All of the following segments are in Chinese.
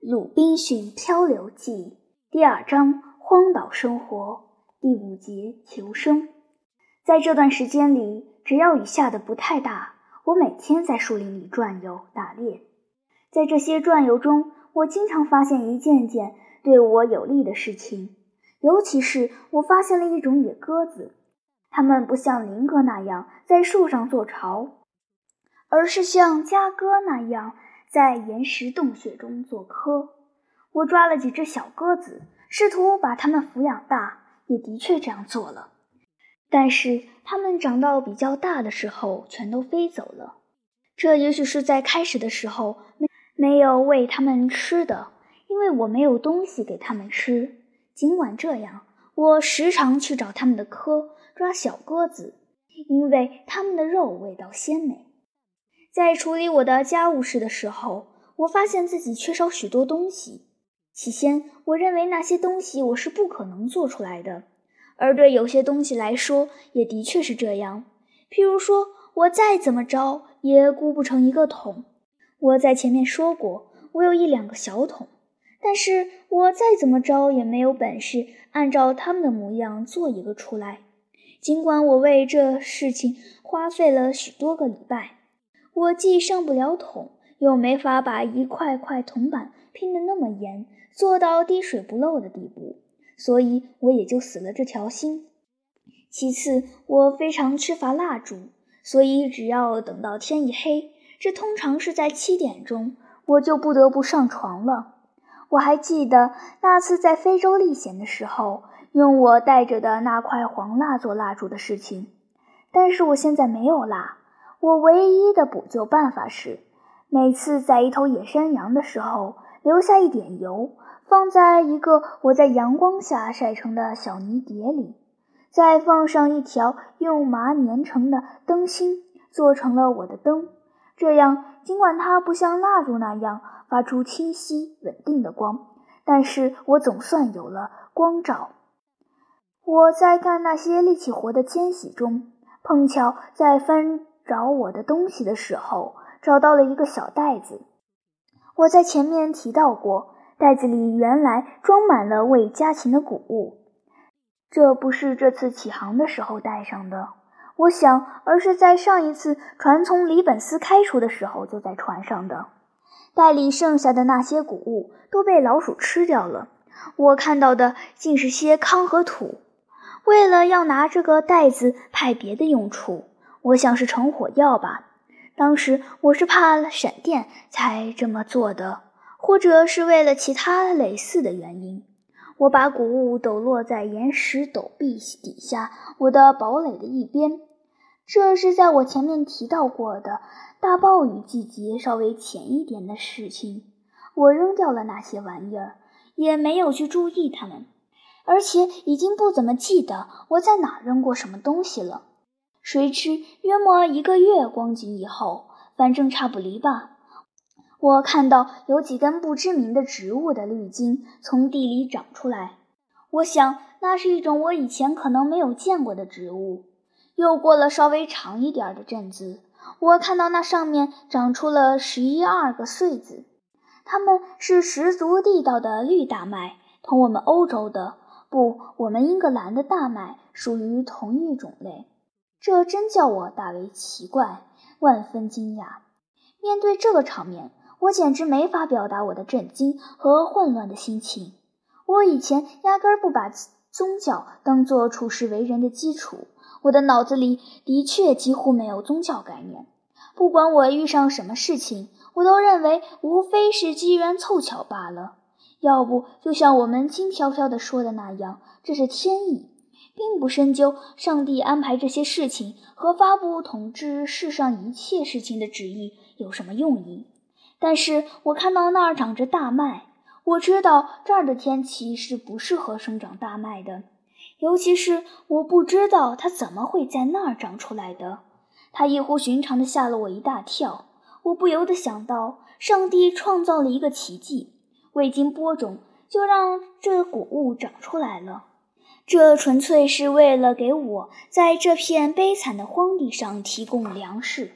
《鲁滨逊漂流记》第二章：荒岛生活第五节：求生。在这段时间里，只要雨下的不太大，我每天在树林里转悠打猎。在这些转悠中，我经常发现一件件对我有利的事情，尤其是我发现了一种野鸽子。它们不像林鸽那样在树上做巢，而是像家鸽那样。在岩石洞穴中做窠，我抓了几只小鸽子，试图把它们抚养大，也的确这样做了。但是它们长到比较大的时候，全都飞走了。这也许是在开始的时候没没有喂它们吃的，因为我没有东西给它们吃。尽管这样，我时常去找它们的窠抓小鸽子，因为它们的肉味道鲜美。在处理我的家务事的时候，我发现自己缺少许多东西。起先，我认为那些东西我是不可能做出来的，而对有些东西来说，也的确是这样。譬如说，我再怎么着也箍不成一个桶。我在前面说过，我有一两个小桶，但是我再怎么着也没有本事按照他们的模样做一个出来。尽管我为这事情花费了许多个礼拜。我既上不了桶，又没法把一块块铜板拼得那么严，做到滴水不漏的地步，所以我也就死了这条心。其次，我非常缺乏蜡烛，所以只要等到天一黑，这通常是在七点钟，我就不得不上床了。我还记得那次在非洲历险的时候，用我带着的那块黄蜡做蜡烛的事情，但是我现在没有蜡。我唯一的补救办法是，每次宰一头野山羊的时候，留下一点油，放在一个我在阳光下晒成的小泥碟里，再放上一条用麻粘成的灯芯，做成了我的灯。这样，尽管它不像蜡烛那样发出清晰稳定的光，但是我总算有了光照。我在干那些力气活的间隙中，碰巧在翻。找我的东西的时候，找到了一个小袋子。我在前面提到过，袋子里原来装满了为家禽的谷物。这不是这次起航的时候带上的，我想，而是在上一次船从里本斯开出的时候就在船上的。袋里剩下的那些谷物都被老鼠吃掉了。我看到的竟是些糠和土。为了要拿这个袋子派别的用处。我想是成火药吧。当时我是怕闪电才这么做的，或者是为了其他类似的原因。我把谷物抖落在岩石陡壁底下我的堡垒的一边。这是在我前面提到过的大暴雨季节稍微浅一点的事情。我扔掉了那些玩意儿，也没有去注意它们，而且已经不怎么记得我在哪扔过什么东西了。谁知约莫一个月光景以后，反正差不离吧。我看到有几根不知名的植物的绿茎从地里长出来，我想那是一种我以前可能没有见过的植物。又过了稍微长一点的阵子，我看到那上面长出了十一二个穗子，它们是十足地道的绿大麦，同我们欧洲的不，我们英格兰的大麦属于同一种类。这真叫我大为奇怪，万分惊讶。面对这个场面，我简直没法表达我的震惊和混乱的心情。我以前压根儿不把宗教当作处世为人的基础，我的脑子里的确几乎没有宗教概念。不管我遇上什么事情，我都认为无非是机缘凑巧罢了，要不就像我们轻飘飘地说的那样，这是天意。并不深究上帝安排这些事情和发布统治世上一切事情的旨意有什么用意。但是我看到那儿长着大麦，我知道这儿的天气是不适合生长大麦的，尤其是我不知道它怎么会在那儿长出来的。它异乎寻常地吓了我一大跳。我不由得想到，上帝创造了一个奇迹，未经播种就让这谷物长出来了。这纯粹是为了给我在这片悲惨的荒地上提供粮食，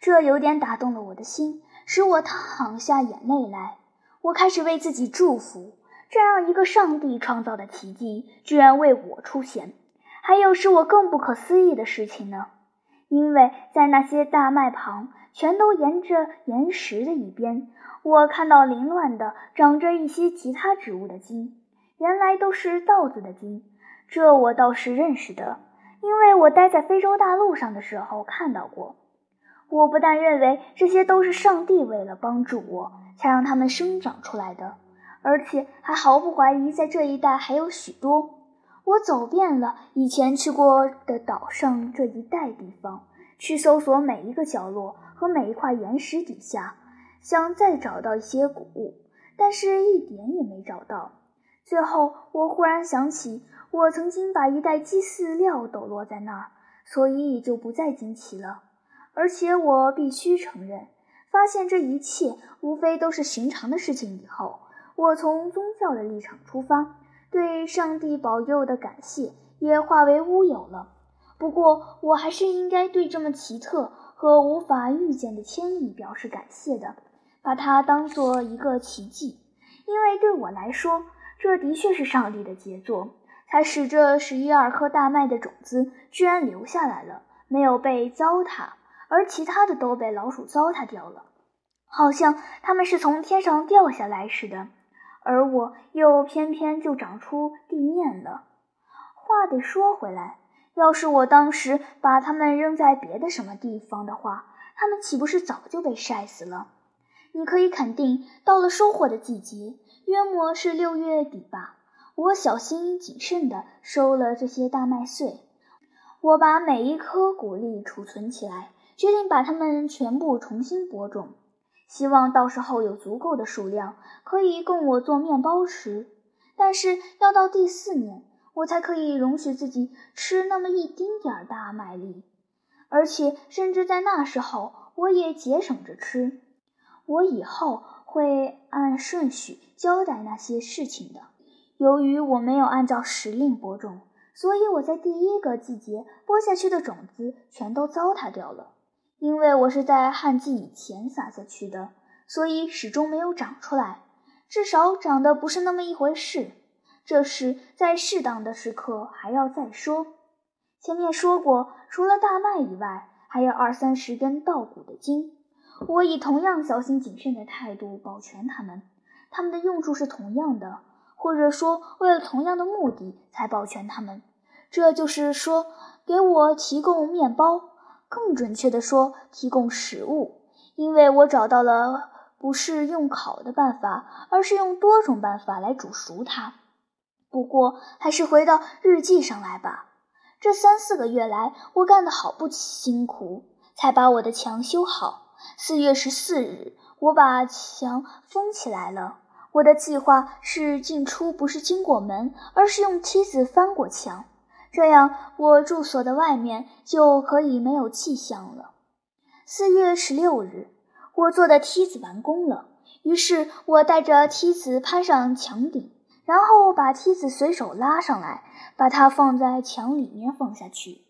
这有点打动了我的心，使我淌下眼泪来。我开始为自己祝福，这样一个上帝创造的奇迹居然为我出现。还有使我更不可思议的事情呢，因为在那些大麦旁，全都沿着岩石的一边，我看到凌乱的长着一些其他植物的茎，原来都是稻子的茎。这我倒是认识的，因为我待在非洲大陆上的时候看到过。我不但认为这些都是上帝为了帮助我才让它们生长出来的，而且还毫不怀疑在这一带还有许多。我走遍了以前去过的岛上这一带地方，去搜索每一个角落和每一块岩石底下，想再找到一些谷物，但是一点也没找到。最后，我忽然想起，我曾经把一袋鸡饲料抖落在那儿，所以也就不再惊奇了。而且我必须承认，发现这一切无非都是寻常的事情以后，我从宗教的立场出发，对上帝保佑的感谢也化为乌有了。不过，我还是应该对这么奇特和无法预见的迁移表示感谢的，把它当做一个奇迹，因为对我来说，这的确是上帝的杰作，还使这十一二颗大麦的种子居然留下来了，没有被糟蹋。而其他的都被老鼠糟蹋掉了，好像它们是从天上掉下来似的，而我又偏偏就长出地面了。话得说回来，要是我当时把它们扔在别的什么地方的话，它们岂不是早就被晒死了？你可以肯定，到了收获的季节，约莫是六月底吧，我小心谨慎地收了这些大麦穗，我把每一颗谷粒储存起来。决定把它们全部重新播种，希望到时候有足够的数量可以供我做面包吃。但是要到第四年，我才可以容许自己吃那么一丁点儿大麦粒，而且甚至在那时候，我也节省着吃。我以后会按顺序交代那些事情的。由于我没有按照时令播种，所以我在第一个季节播下去的种子全都糟蹋掉了。因为我是在旱季以前撒下去的，所以始终没有长出来，至少长得不是那么一回事。这事在适当的时刻还要再说。前面说过，除了大麦以外，还有二三十根稻谷的茎。我以同样小心谨慎的态度保全它们，它们的用处是同样的，或者说为了同样的目的才保全它们。这就是说，给我提供面包。更准确地说，提供食物，因为我找到了不是用烤的办法，而是用多种办法来煮熟它。不过，还是回到日记上来吧。这三四个月来，我干得好不辛苦，才把我的墙修好。四月十四日，我把墙封起来了。我的计划是进出不是经过门，而是用梯子翻过墙。这样，我住所的外面就可以没有气象了。四月十六日，我做的梯子完工了，于是我带着梯子攀上墙顶，然后把梯子随手拉上来，把它放在墙里面放下去。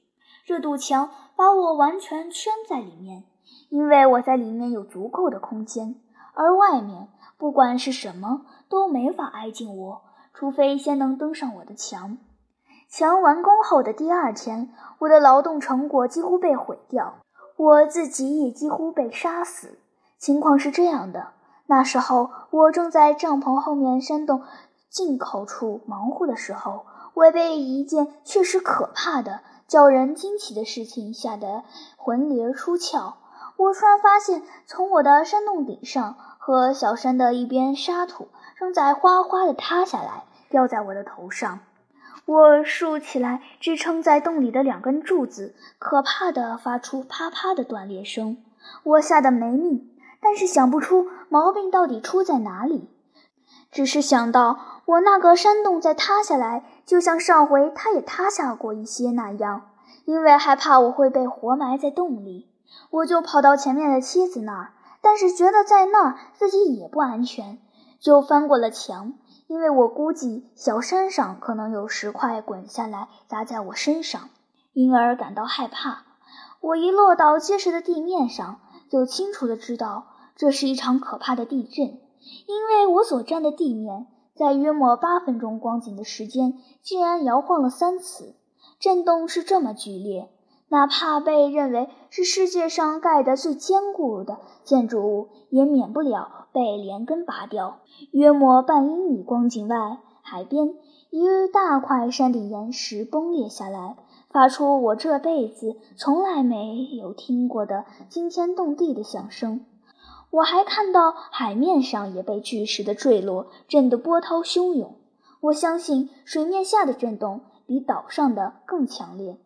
这堵墙把我完全圈在里面，因为我在里面有足够的空间，而外面不管是什么都没法挨近我，除非先能登上我的墙。墙完工后的第二天，我的劳动成果几乎被毁掉，我自己也几乎被杀死。情况是这样的：那时候我正在帐篷后面山洞进口处忙活的时候，我被一件确实可怕的、叫人惊奇的事情吓得魂灵出窍。我突然发现，从我的山洞顶上和小山的一边沙土正在哗哗地塌下来，掉在我的头上。我竖起来支撑在洞里的两根柱子，可怕的发出啪啪的断裂声。我吓得没命，但是想不出毛病到底出在哪里，只是想到我那个山洞在塌下来，就像上回它也塌下过一些那样。因为害怕我会被活埋在洞里，我就跑到前面的梯子那儿，但是觉得在那儿自己也不安全，就翻过了墙。因为我估计小山上可能有石块滚下来砸在我身上，因而感到害怕。我一落到结实的地面上，就清楚地知道这是一场可怕的地震，因为我所站的地面在约莫八分钟光景的时间，竟然摇晃了三次，震动是这么剧烈，哪怕被认为是世界上盖得最坚固的建筑物，也免不了被连根拔掉。约莫半英里光景外，海边一大块山顶岩石崩裂下来。发出我这辈子从来没有听过的惊天动地的响声。我还看到海面上也被巨石的坠落震得波涛汹涌。我相信水面下的震动比岛上的更强烈。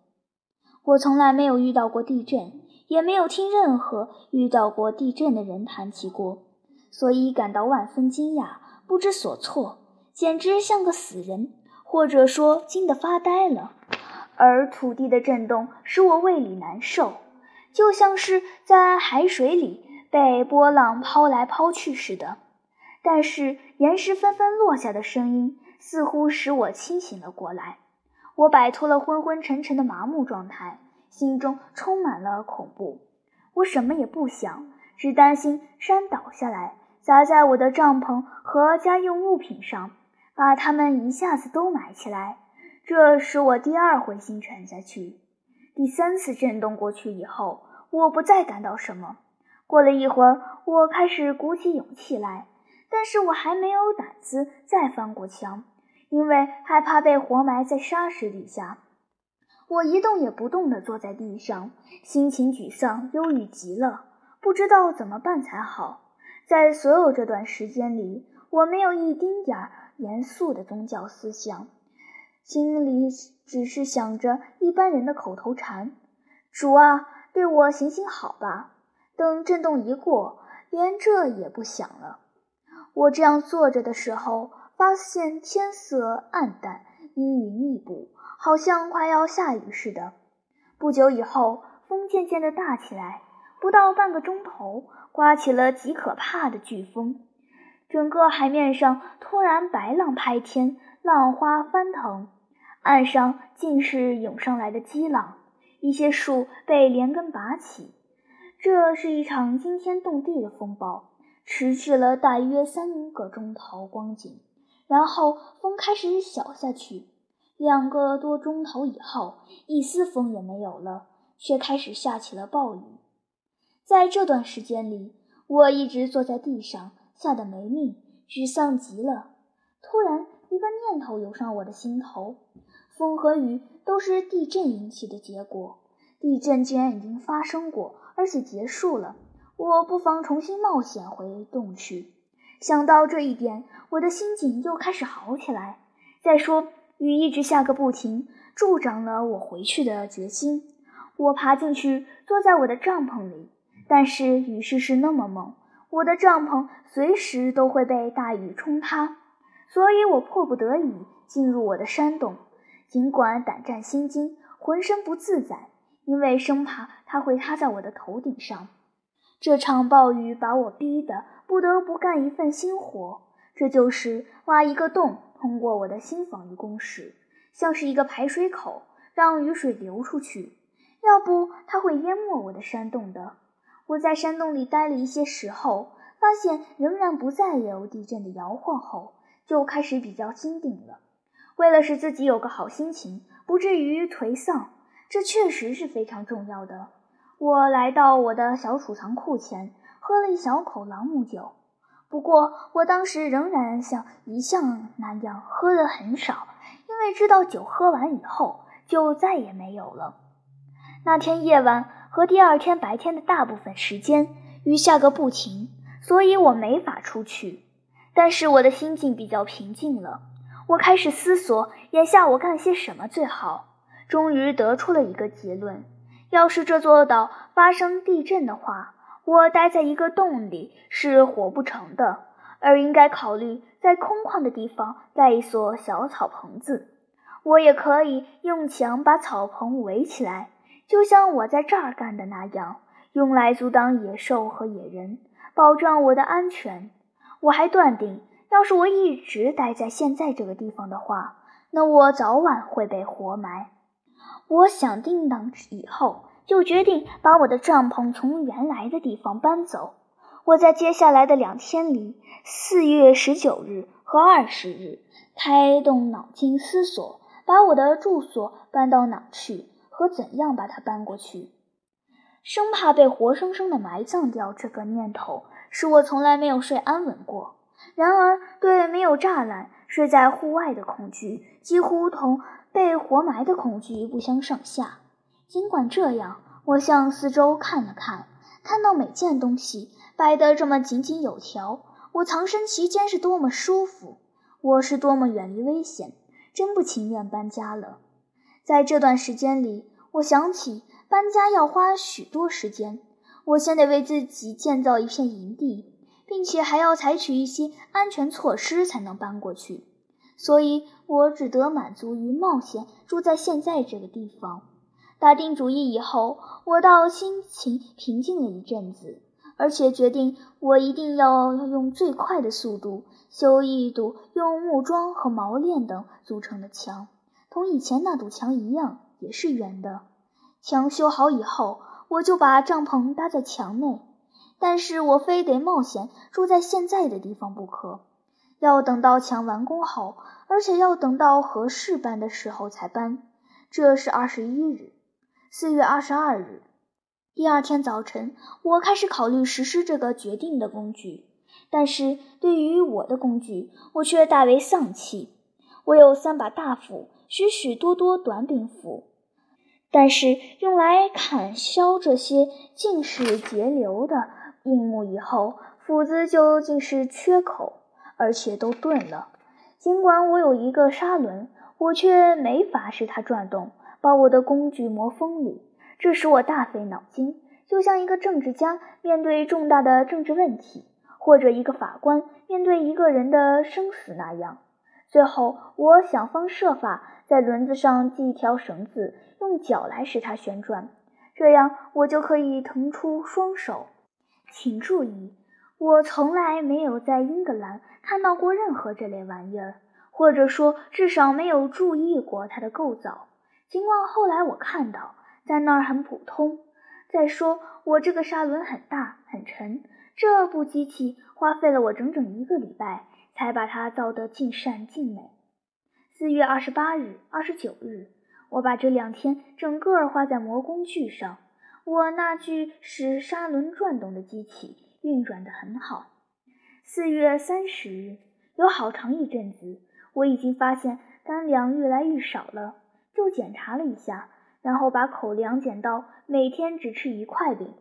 我从来没有遇到过地震，也没有听任何遇到过地震的人谈起过，所以感到万分惊讶，不知所措，简直像个死人，或者说惊得发呆了。而土地的震动使我胃里难受，就像是在海水里被波浪抛来抛去似的。但是岩石纷纷落下的声音似乎使我清醒了过来，我摆脱了昏昏沉沉的麻木状态，心中充满了恐怖。我什么也不想，只担心山倒下来砸在我的帐篷和家用物品上，把它们一下子都埋起来。这使我第二回心沉下去。第三次震动过去以后，我不再感到什么。过了一会儿，我开始鼓起勇气来，但是我还没有胆子再翻过墙，因为害怕被活埋在沙石底下。我一动也不动地坐在地上，心情沮丧、忧郁极了，不知道怎么办才好。在所有这段时间里，我没有一丁点儿严肃的宗教思想。心里只是想着一般人的口头禅：“主啊，对我行行好吧。”等震动一过，连这也不想了。我这样坐着的时候，发现天色暗淡，阴云密布，好像快要下雨似的。不久以后，风渐渐地大起来，不到半个钟头，刮起了极可怕的飓风，整个海面上突然白浪拍天，浪花翻腾。岸上尽是涌上来的激浪，一些树被连根拔起。这是一场惊天动地的风暴，持续了大约三个钟头光景，然后风开始小下去。两个多钟头以后，一丝风也没有了，却开始下起了暴雨。在这段时间里，我一直坐在地上，吓得没命，沮丧极了。突然，一个念头涌上我的心头。风和雨都是地震引起的结果。地震既然已经发生过，而且结束了，我不妨重新冒险回洞去。想到这一点，我的心情又开始好起来。再说，雨一直下个不停，助长了我回去的决心。我爬进去，坐在我的帐篷里，但是雨势是那么猛，我的帐篷随时都会被大雨冲塌，所以我迫不得已进入我的山洞。尽管胆战心惊，浑身不自在，因为生怕它会塌在我的头顶上。这场暴雨把我逼得不得不干一份新活，这就是挖一个洞，通过我的新防御工事，像是一个排水口，让雨水流出去。要不，它会淹没我的山洞的。我在山洞里待了一些时候，发现仍然不再有地震的摇晃后，就开始比较坚定了。为了使自己有个好心情，不至于颓丧，这确实是非常重要的。我来到我的小储藏库前，喝了一小口朗姆酒。不过，我当时仍然像一向那样喝的很少，因为知道酒喝完以后就再也没有了。那天夜晚和第二天白天的大部分时间，雨下个不停，所以我没法出去。但是我的心境比较平静了。我开始思索，眼下我干些什么最好。终于得出了一个结论：要是这座岛发生地震的话，我待在一个洞里是活不成的，而应该考虑在空旷的地方盖一所小草棚子。我也可以用墙把草棚围起来，就像我在这儿干的那样，用来阻挡野兽和野人，保障我的安全。我还断定。要是我一直待在现在这个地方的话，那我早晚会被活埋。我想定当以后，就决定把我的帐篷从原来的地方搬走。我在接下来的两天里，四月十九日和二十日，开动脑筋思索，把我的住所搬到哪去和怎样把它搬过去，生怕被活生生的埋葬掉。这个念头使我从来没有睡安稳过。然而，对没有栅栏、睡在户外的恐惧，几乎同被活埋的恐惧不相上下。尽管这样，我向四周看了看，看到每件东西摆得这么井井有条，我藏身其间是多么舒服，我是多么远离危险，真不情愿搬家了。在这段时间里，我想起搬家要花许多时间，我先得为自己建造一片营地，并且还要采取一些安全措施才能搬过去，所以我只得满足于冒险，住在现在这个地方。打定主意以后，我倒心情平静了一阵子，而且决定我一定要用最快的速度修一堵用木桩和毛链等组成的墙，同以前那堵墙一样，也是圆的。墙修好以后，我就把帐篷搭在墙内。但是我非得冒险住在现在的地方不可，要等到墙完工后，而且要等到合适搬的时候才搬。这是二十一日。四月二十二日，第二天早晨，我开始考虑实施这个决定的工具。但是对于我的工具，我却大为丧气。我有三把大斧，许许多多短柄斧，但是用来砍削这些尽是截流的硬木以后，斧子就尽是缺口，而且都钝了。尽管我有一个砂轮，我却没法使它转动。把我的工具磨锋利，这使我大费脑筋，就像一个政治家面对重大的政治问题，或者一个法官面对一个人的生死那样。最后，我想方设法在轮子上系一条绳子，用脚来使它旋转，这样我就可以腾出双手。请注意，我从来没有在英格兰看到过任何这类玩意儿，或者说，至少没有注意过它的构造。尽管后来我看到在那儿很普通。再说，我这个砂轮很大很沉，这部机器花费了我整整一个礼拜才把它造得尽善尽美。四月二十八日、二十九日，我把这两天整个花在磨工具上。我那具使砂轮转动的机器运转得很好。四月三十日，有好长一阵子，我已经发现干粮越来越少了。又检查了一下，然后把口粮减到每天只吃一块饼。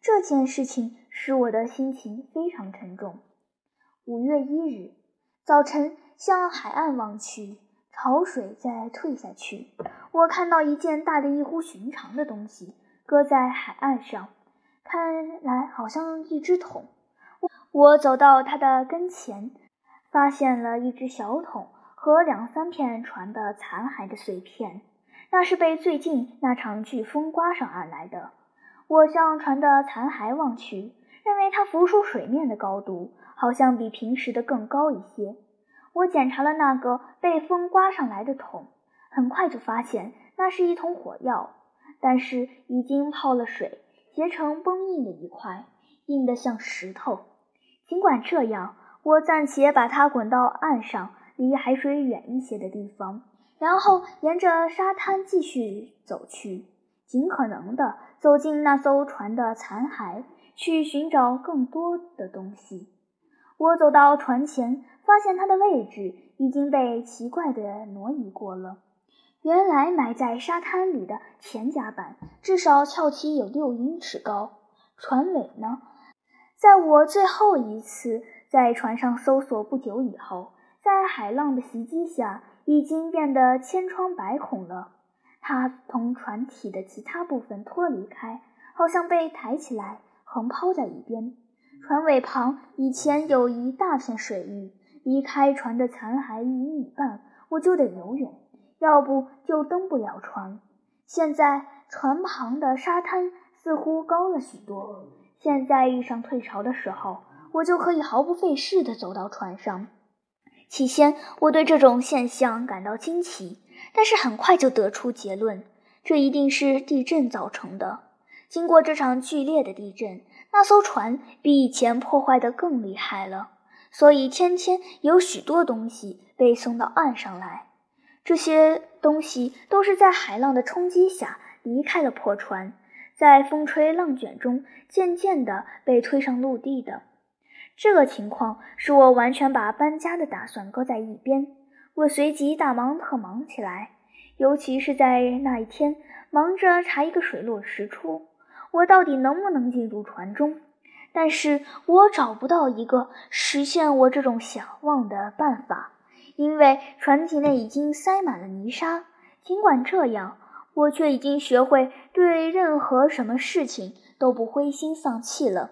这件事情使我的心情非常沉重。五月一日早晨，向海岸望去，潮水在退下去。我看到一件大的异乎寻常的东西搁在海岸上，看来好像一只桶。我走到它的跟前，发现了一只小桶。和两三片船的残骸的碎片，那是被最近那场飓风刮上岸来的。我向船的残骸望去，认为它浮出水面的高度好像比平时的更高一些。我检查了那个被风刮上来的桶，很快就发现那是一桶火药，但是已经泡了水，结成崩硬的一块，硬得像石头。尽管这样，我暂且把它滚到岸上。离海水远一些的地方，然后沿着沙滩继续走去，尽可能的走进那艘船的残骸，去寻找更多的东西。我走到船前，发现它的位置已经被奇怪的挪移过了。原来埋在沙滩里的前甲板至少翘起有六英尺高，船尾呢？在我最后一次在船上搜索不久以后。在海浪的袭击下，已经变得千疮百孔了。它从船体的其他部分脱离开，好像被抬起来，横抛在一边。船尾旁以前有一大片水域，离开船的残骸一米半，我就得游泳，要不就登不了船。现在船旁的沙滩似乎高了许多。现在遇上退潮的时候，我就可以毫不费事地走到船上。起先，我对这种现象感到惊奇，但是很快就得出结论：这一定是地震造成的。经过这场剧烈的地震，那艘船比以前破坏的更厉害了，所以天天有许多东西被送到岸上来。这些东西都是在海浪的冲击下离开了破船，在风吹浪卷中渐渐地被推上陆地的。这个情况使我完全把搬家的打算搁在一边。我随即大忙特忙起来，尤其是在那一天，忙着查一个水落石出。我到底能不能进入船中？但是我找不到一个实现我这种想望的办法，因为船体内已经塞满了泥沙。尽管这样，我却已经学会对任何什么事情都不灰心丧气了。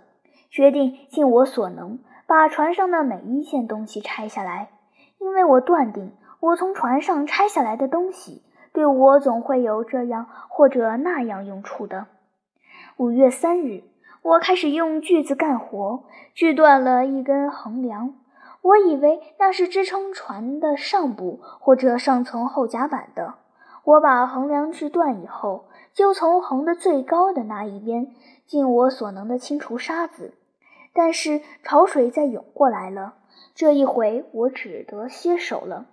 决定尽我所能把船上的每一件东西拆下来，因为我断定，我从船上拆下来的东西对我总会有这样或者那样用处的。五月三日，我开始用锯子干活，锯断了一根横梁。我以为那是支撑船的上部或者上层后甲板的。我把横梁锯断以后，就从横的最高的那一边尽我所能地清除沙子。但是潮水再涌过来了，这一回我只得歇手了。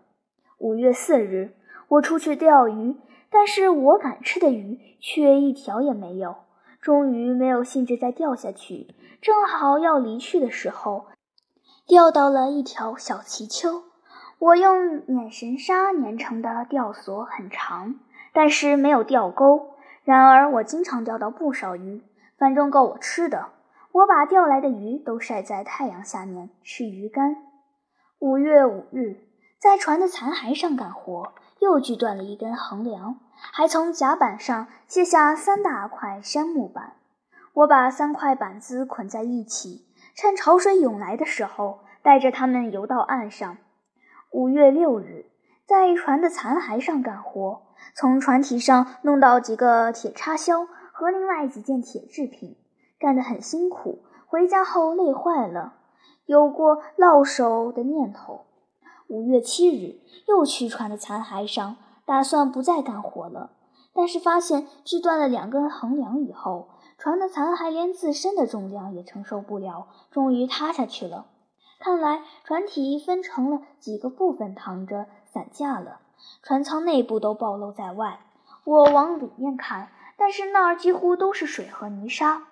五月四日，我出去钓鱼，但是我敢吃的鱼却一条也没有。终于没有兴致再钓下去，正好要离去的时候，钓到了一条小鳍鳅。我用捻神沙粘成的钓索很长，但是没有钓钩。然而我经常钓到不少鱼，反正够我吃的。我把钓来的鱼都晒在太阳下面吃鱼干。五月五日，在船的残骸上干活，又锯断了一根横梁。还从甲板上卸下三大块杉木板，我把三块板子捆在一起，趁潮水涌来的时候，带着它们游到岸上。五月六日，在船的残骸上干活，从船体上弄到几个铁插销和另外几件铁制品，干得很辛苦。回家后累坏了，有过落手的念头。五月七日，又去船的残骸上。打算不再干活了，但是发现锯断了两根横梁以后，船的残骸连自身的重量也承受不了，终于塌下去了。看来船体分成了几个部分躺着散架了，船舱内部都暴露在外。我往里面看，但是那儿几乎都是水和泥沙。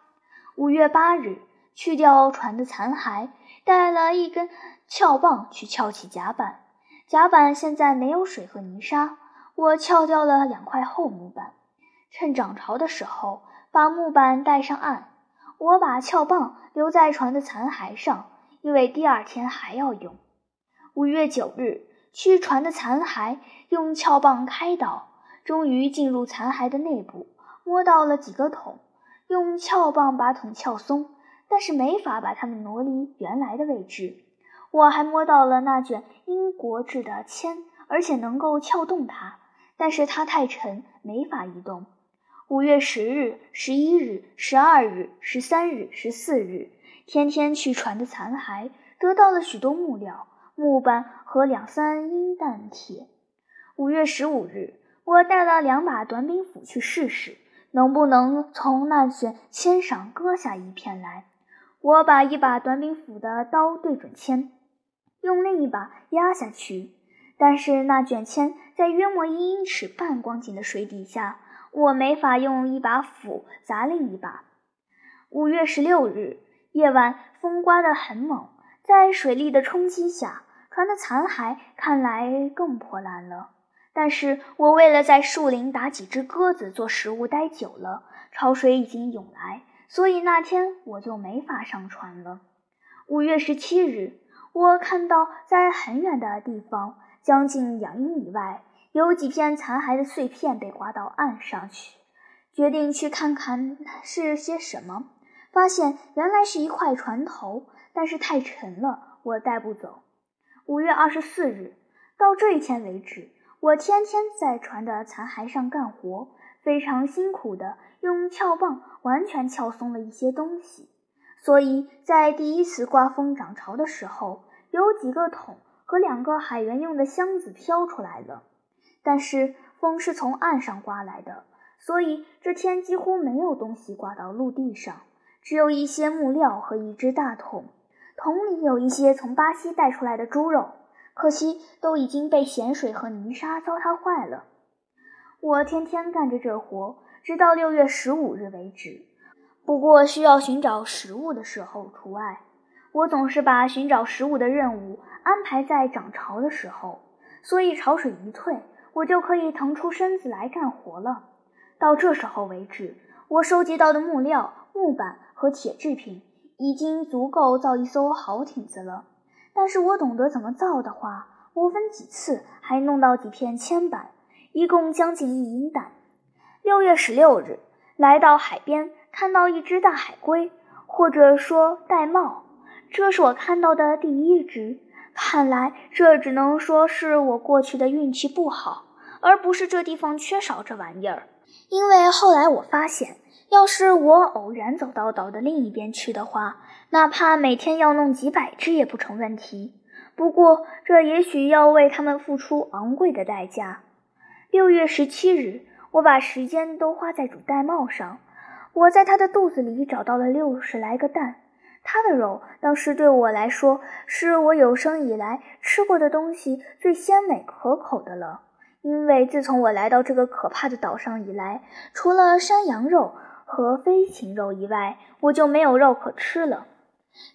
五月八日，去掉船的残骸，带了一根撬棒去撬起甲板。甲板现在没有水和泥沙。我撬掉了两块厚木板，趁涨潮的时候把木板带上岸。我把撬棒留在船的残骸上，因为第二天还要用。五月九日，驱船的残骸，用撬棒开导，终于进入残骸的内部，摸到了几个桶，用撬棒把桶撬松，但是没法把它们挪离原来的位置。我还摸到了那卷英国制的铅，而且能够撬动它。但是它太沉，没法移动。五月十日、十一日、十二日、十三日、十四日，天天去船的残骸，得到了许多木料、木板和两三英担铁。五月十五日，我带了两把短柄斧去试试，能不能从那卷铅上割下一片来。我把一把短柄斧的刀对准铅，用另一把压下去。但是那卷铅在约莫一英尺半光景的水底下，我没法用一把斧砸另一把。五月十六日夜晚，风刮得很猛，在水力的冲击下，船的残骸看来更破烂了。但是我为了在树林打几只鸽子做食物待久了，潮水已经涌来，所以那天我就没法上船了。五月十七日，我看到在很远的地方。将近两英里外，有几片残骸的碎片被刮到岸上去，决定去看看是些什么。发现原来是一块船头，但是太沉了，我带不走。五月二十四日，到这一天为止，我天天在船的残骸上干活，非常辛苦的用撬棒完全撬松了一些东西。所以在第一次刮风涨潮的时候，有几个桶。和两个海员用的箱子飘出来了，但是风是从岸上刮来的，所以这天几乎没有东西刮到陆地上。只有一些木料和一只大桶，桶里有一些从巴西带出来的猪肉，可惜都已经被咸水和泥沙糟蹋坏了。我天天干着这活，直到六月十五日为止。不过需要寻找食物的时候除外。我总是把寻找食物的任务安排在涨潮的时候，所以潮水一退，我就可以腾出身子来干活了。到这时候为止，我收集到的木料、木板和铁制品已经足够造一艘好艇子了。但是我懂得怎么造的话，我分几次还弄到几片铅板，一共将近一英担。六月十六日，来到海边，看到一只大海龟，或者说玳瑁。这是我看到的第一只，看来这只能说是我过去的运气不好，而不是这地方缺少这玩意儿。因为后来我发现，要是我偶然走到岛的另一边去的话，哪怕每天要弄几百只也不成问题。不过这也许要为他们付出昂贵的代价。六月十七日，我把时间都花在煮玳瑁上，我在它的肚子里找到了六十来个蛋。它的肉当时对我来说是我有生以来吃过的东西最鲜美可口的了。因为自从我来到这个可怕的岛上以来，除了山羊肉和飞禽肉以外，我就没有肉可吃了。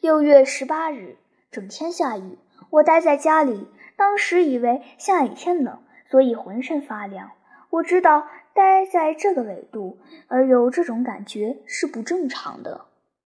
六月十八日，整天下雨，我待在家里。当时以为下雨天冷，所以浑身发凉。我知道待在这个纬度而有这种感觉是不正常的。